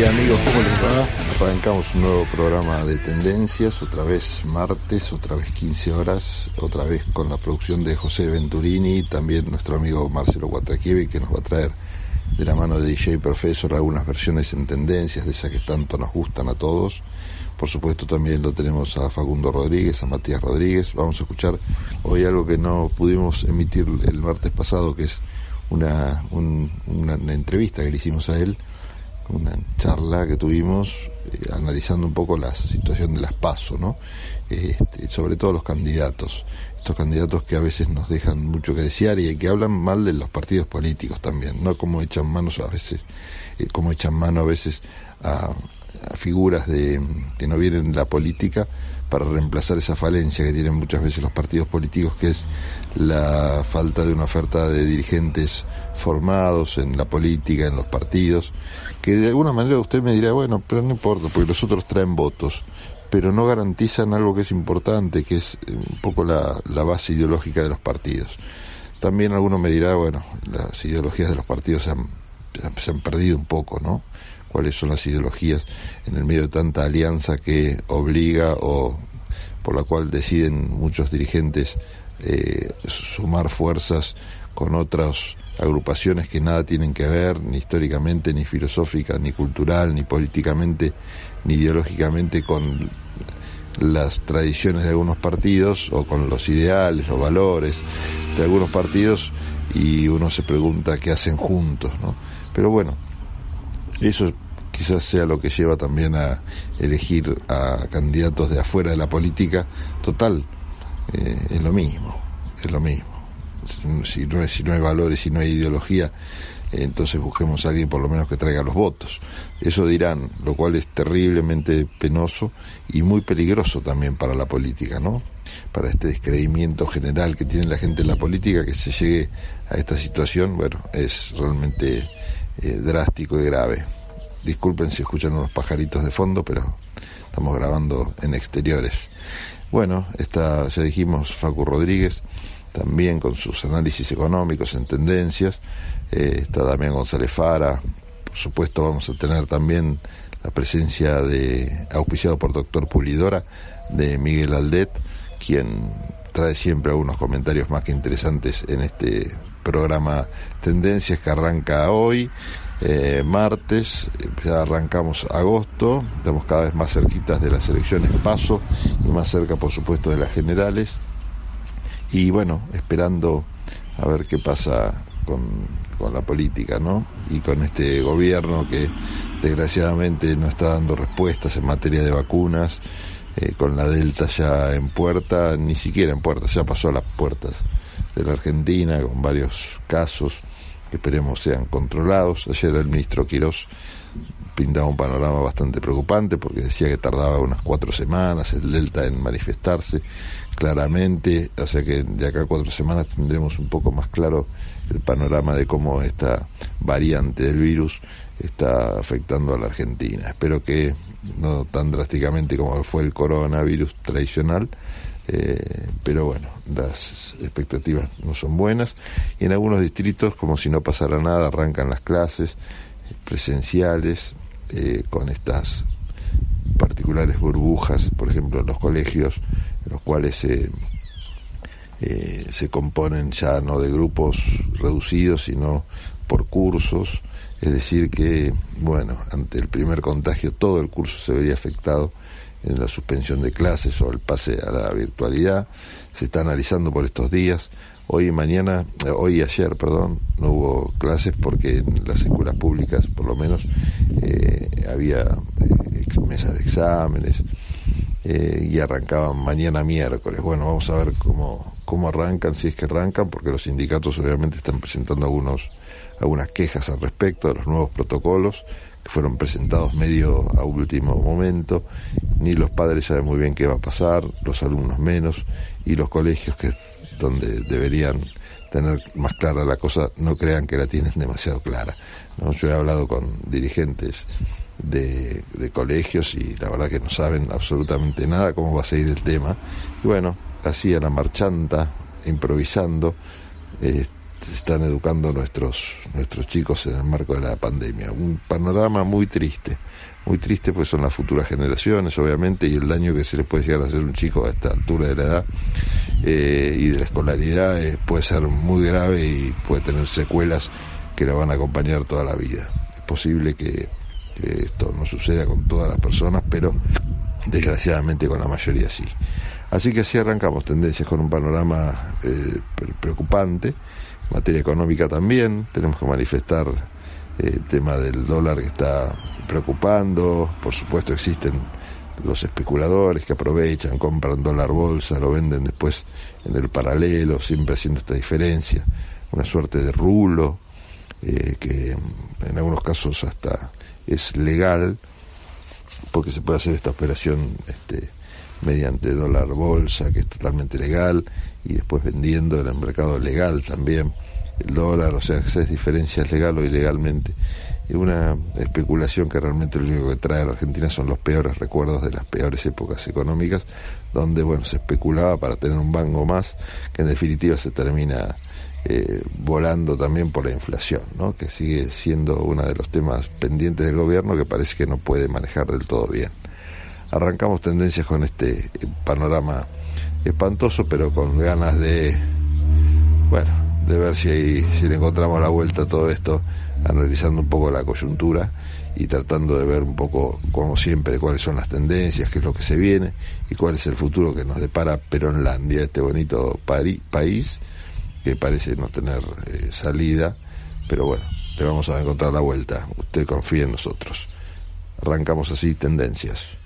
y amigos, ¿cómo les va? Arrancamos un nuevo programa de tendencias, otra vez martes, otra vez 15 horas, otra vez con la producción de José Venturini y también nuestro amigo Marcelo Guatraquivi que nos va a traer de la mano de DJ Professor algunas versiones en tendencias de esas que tanto nos gustan a todos. Por supuesto también lo tenemos a Facundo Rodríguez, a Matías Rodríguez. Vamos a escuchar hoy algo que no pudimos emitir el martes pasado, que es una entrevista que le hicimos a él una charla que tuvimos eh, analizando un poco la situación de las PASO, ¿no? Este, sobre todo los candidatos, estos candidatos que a veces nos dejan mucho que desear y que hablan mal de los partidos políticos también, no como echan manos a veces, eh, como echan mano a veces a, figuras de, que no vienen de la política para reemplazar esa falencia que tienen muchas veces los partidos políticos, que es la falta de una oferta de dirigentes formados en la política, en los partidos, que de alguna manera usted me dirá, bueno, pero no importa, porque los otros traen votos, pero no garantizan algo que es importante, que es eh, un poco la, base ideológica de los partidos. También alguno me dirá, bueno, las ideologías de los partidos se han, se han perdido un poco, ¿no? Cuáles son las ideologías en el medio de tanta alianza que obliga o por la cual deciden muchos dirigentes eh, sumar fuerzas con otras agrupaciones que nada tienen que ver, ni históricamente, ni filosófica, ni cultural, ni políticamente, ni ideológicamente con las tradiciones de algunos partidos o con los ideales, los valores de algunos partidos y uno se pregunta qué hacen juntos, ¿no? Pero bueno, eso quizás sea lo que lleva también a elegir a candidatos de afuera de la política. Total, eh, es lo mismo, es lo mismo. Si no, si no hay valores, si no hay ideología, entonces busquemos a alguien por lo menos que traiga los votos. Eso dirán, lo cual es terriblemente penoso y muy peligroso también para la política, ¿no? Para este descreimiento general que tiene la gente en la política, que se llegue a esta situación, bueno, es realmente eh, drástico y grave. Disculpen si escuchan unos pajaritos de fondo, pero estamos grabando en exteriores. Bueno, está, ya dijimos, Facu Rodríguez, también con sus análisis económicos en tendencias. Eh, está Damián González Fara. Por supuesto, vamos a tener también la presencia de, auspiciado por Doctor Pulidora, de Miguel Aldet, quien trae siempre algunos comentarios más que interesantes en este programa Tendencias que arranca hoy, eh, martes, ya arrancamos agosto, estamos cada vez más cerquitas de las elecciones paso y más cerca por supuesto de las generales y bueno, esperando a ver qué pasa con, la política, ¿no? Y con este gobierno que desgraciadamente no está dando respuestas en materia de vacunas, eh, con la Delta ya en puerta, ni siquiera en puerta, ya pasó a las puertas de la Argentina con varios casos que esperemos sean controlados. Ayer el ministro Quirós pintaba un panorama bastante preocupante porque decía que tardaba unas cuatro semanas el Delta en manifestarse claramente, o sea que de acá a cuatro semanas tendremos un poco más claro el panorama de cómo esta variante del virus está afectando a la Argentina. Espero que no tan drásticamente como fue el coronavirus tradicional, eh, pero bueno, las expectativas no son buenas. Y en algunos distritos, como si no pasara nada, arrancan las clases presenciales eh, con estas particulares burbujas, por ejemplo, en los colegios, en los cuales se eh, se componen ya no de grupos reducidos, sino por cursos, es decir que, bueno, ante el primer contagio todo el curso se vería afectado en la suspensión de clases o el pase a la virtualidad. Se está analizando por estos días. Hoy y mañana, eh, hoy y ayer, perdón, no hubo clases porque en las escuelas públicas, por lo menos, eh, había eh, mesas de exámenes y arrancaban mañana miércoles. Bueno, vamos a ver cómo, cómo arrancan, si es que arrancan, porque los sindicatos obviamente están presentando algunos, algunas quejas al respecto de los nuevos protocolos que fueron presentados medio a último momento, ni los padres saben muy bien qué va a pasar, los alumnos menos, y los colegios que donde deberían tener más clara la cosa, no crean que la tienen demasiado clara. Yo he hablado con dirigentes de, colegios y la verdad que no saben absolutamente nada cómo va a seguir el tema. Y bueno, así a la marchanta, improvisando, eh, se están educando nuestros, nuestros chicos en el marco de la pandemia. Un panorama muy triste, muy triste pues son las futuras generaciones obviamente y el daño que se le puede llegar a hacer un chico a esta altura de la edad eh, y de la escolaridad eh, puede ser muy grave y puede tener secuelas que la van a acompañar toda la vida. Es posible que, esto no suceda con todas las personas, pero desgraciadamente con la mayoría sí. Así que así arrancamos tendencias con un panorama eh, preocupante materia económica también, tenemos que manifestar eh, el tema del dólar que está preocupando, por supuesto existen los especuladores que aprovechan, compran dólar bolsa, lo venden después en el paralelo, siempre haciendo esta diferencia, una suerte de rulo, eh, que en algunos casos hasta es legal, porque se puede hacer esta operación este, mediante dólar bolsa, que es totalmente legal, y después vendiendo en el mercado legal también el dólar, o sea, esas diferencias legal o ilegalmente. Y una especulación que realmente lo único que trae a la Argentina son los peores recuerdos de las peores épocas económicas, donde, bueno, se especulaba para tener un banco más, que en definitiva se termina eh, volando también por la inflación, ¿no? que sigue siendo uno de los temas pendientes del gobierno que parece que no puede manejar del todo bien arrancamos tendencias con este panorama espantoso, pero con ganas de, bueno, de ver si, si le encontramos la vuelta a todo esto, analizando un poco la coyuntura y tratando de ver un poco, como siempre, cuáles son las tendencias, qué es lo que se viene y cuál es el futuro que nos depara Peronlandia, este bonito país que parece no tener eh, salida, pero bueno, le vamos a encontrar la vuelta. Usted confía en nosotros. Arrancamos así tendencias.